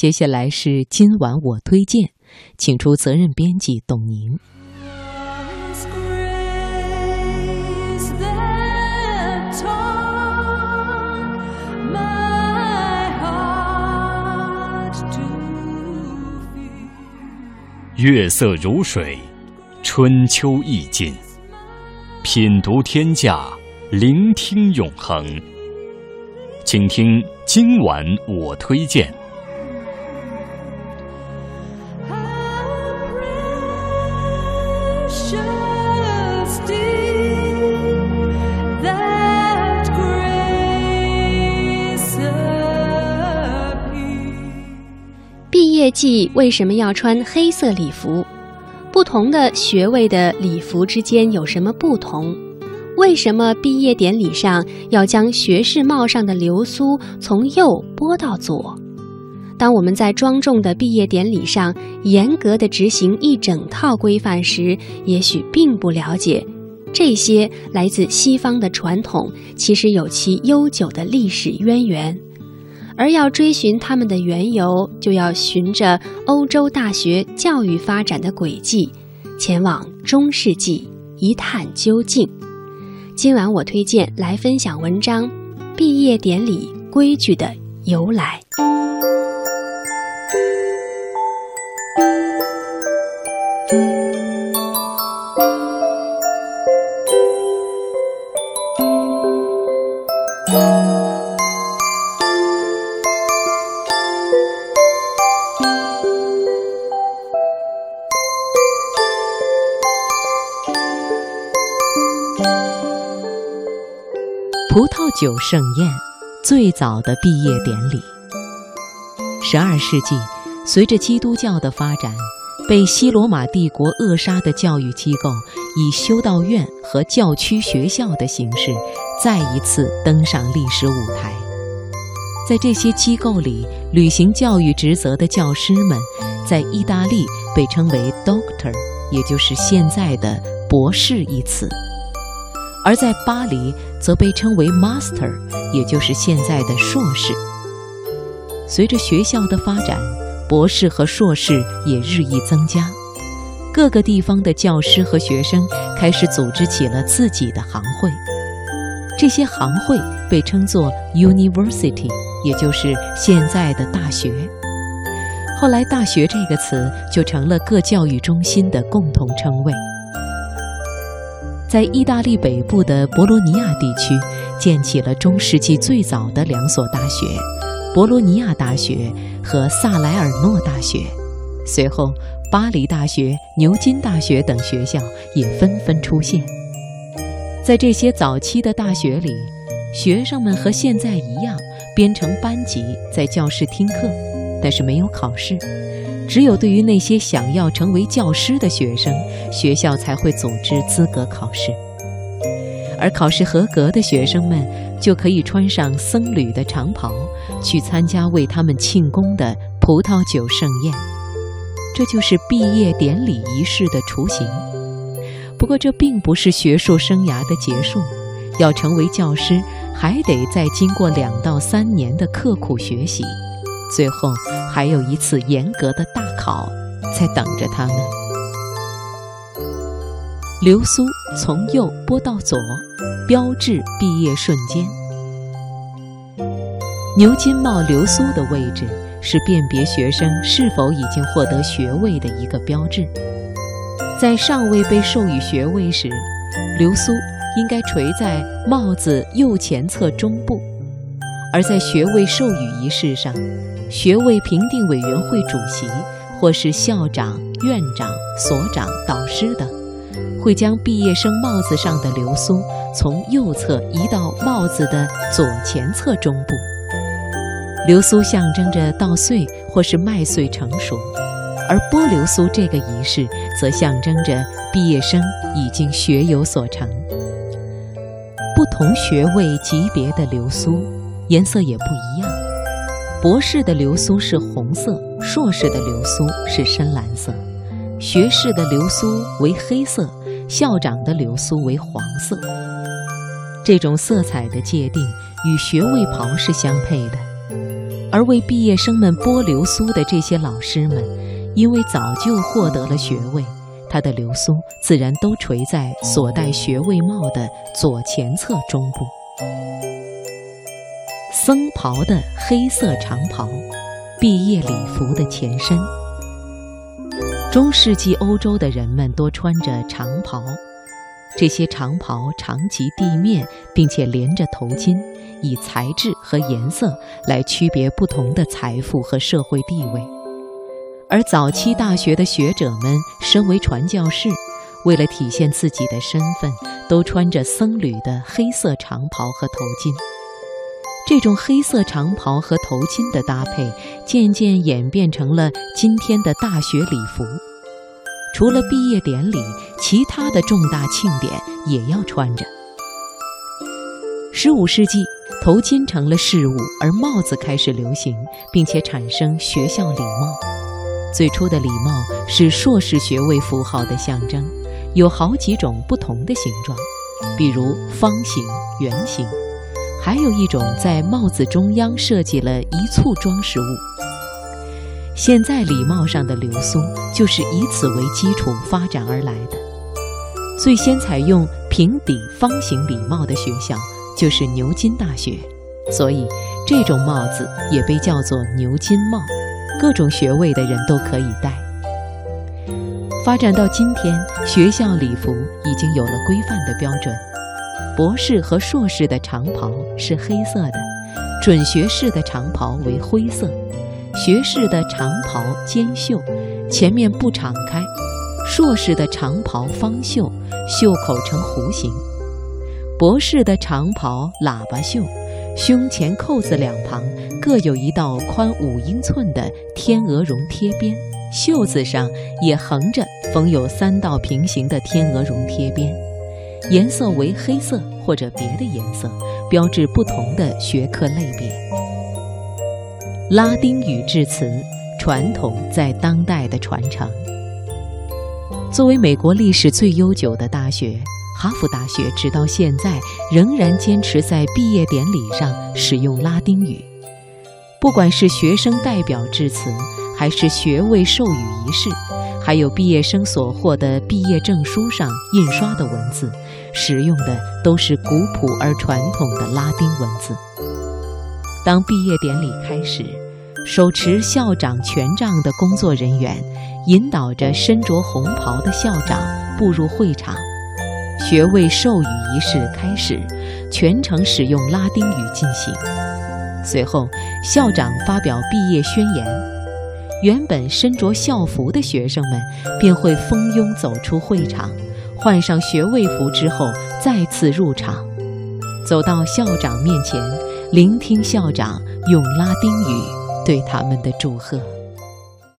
接下来是今晚我推荐，请出责任编辑董宁。月色如水，春秋意境，品读天下，聆听永恒。请听今晚我推荐。业季为什么要穿黑色礼服？不同的学位的礼服之间有什么不同？为什么毕业典礼上要将学士帽上的流苏从右拨到左？当我们在庄重的毕业典礼上严格的执行一整套规范时，也许并不了解，这些来自西方的传统其实有其悠久的历史渊源。而要追寻他们的缘由，就要循着欧洲大学教育发展的轨迹，前往中世纪一探究竟。今晚我推荐来分享文章《毕业典礼规矩的由来》。葡萄酒盛宴，最早的毕业典礼。十二世纪，随着基督教的发展，被西罗马帝国扼杀的教育机构，以修道院和教区学校的形式，再一次登上历史舞台。在这些机构里，履行教育职责的教师们，在意大利被称为 “doctor”，也就是现在的“博士”一词。而在巴黎，则被称为 master，也就是现在的硕士。随着学校的发展，博士和硕士也日益增加。各个地方的教师和学生开始组织起了自己的行会，这些行会被称作 university，也就是现在的大学。后来，大学这个词就成了各教育中心的共同称谓。在意大利北部的博罗尼亚地区，建起了中世纪最早的两所大学——博罗尼亚大学和萨莱尔诺大学。随后，巴黎大学、牛津大学等学校也纷纷出现。在这些早期的大学里，学生们和现在一样编成班级，在教室听课，但是没有考试。只有对于那些想要成为教师的学生，学校才会组织资格考试。而考试合格的学生们就可以穿上僧侣的长袍，去参加为他们庆功的葡萄酒盛宴。这就是毕业典礼仪式的雏形。不过，这并不是学术生涯的结束。要成为教师，还得再经过两到三年的刻苦学习。最后还有一次严格的大考在等着他们。流苏从右拨到左，标志毕业瞬间。牛津帽流苏的位置是辨别学生是否已经获得学位的一个标志。在尚未被授予学位时，流苏应该垂在帽子右前侧中部。而在学位授予仪式上，学位评定委员会主席或是校长、院长、所长、导师等，会将毕业生帽子上的流苏从右侧移到帽子的左前侧中部。流苏象征着稻穗或是麦穗成熟，而拨流苏这个仪式则象征着毕业生已经学有所成。不同学位级别的流苏。颜色也不一样，博士的流苏是红色，硕士的流苏是深蓝色，学士的流苏为黑色，校长的流苏为黄色。这种色彩的界定与学位袍是相配的。而为毕业生们剥流苏的这些老师们，因为早就获得了学位，他的流苏自然都垂在所戴学位帽的左前侧中部。僧袍的黑色长袍，毕业礼服的前身。中世纪欧洲的人们多穿着长袍，这些长袍长及地面，并且连着头巾。以材质和颜色来区别不同的财富和社会地位，而早期大学的学者们身为传教士，为了体现自己的身份，都穿着僧侣的黑色长袍和头巾。这种黑色长袍和头巾的搭配，渐渐演变成了今天的大学礼服。除了毕业典礼，其他的重大庆典也要穿着。十五世纪。头巾成了事物，而帽子开始流行，并且产生学校礼帽。最初的礼帽是硕士学位符号的象征，有好几种不同的形状，比如方形、圆形，还有一种在帽子中央设计了一簇装饰物。现在礼帽上的流苏就是以此为基础发展而来的。最先采用平底方形礼帽的学校。就是牛津大学，所以这种帽子也被叫做牛津帽，各种学位的人都可以戴。发展到今天，学校礼服已经有了规范的标准，博士和硕士的长袍是黑色的，准学士的长袍为灰色，学士的长袍肩袖，前面不敞开，硕士的长袍方袖，袖口呈弧形。博士的长袍喇叭袖，胸前扣子两旁各有一道宽五英寸的天鹅绒贴边，袖子上也横着缝有三道平行的天鹅绒贴边，颜色为黑色或者别的颜色，标志不同的学科类别。拉丁语致辞传统在当代的传承，作为美国历史最悠久的大学。哈佛大学直到现在仍然坚持在毕业典礼上使用拉丁语，不管是学生代表致辞，还是学位授予仪式，还有毕业生所获的毕业证书上印刷的文字，使用的都是古朴而传统的拉丁文字。当毕业典礼开始，手持校长权杖的工作人员引导着身着红袍的校长步入会场。学位授予仪式开始，全程使用拉丁语进行。随后，校长发表毕业宣言，原本身着校服的学生们便会蜂拥走出会场，换上学位服之后再次入场，走到校长面前，聆听校长用拉丁语对他们的祝贺。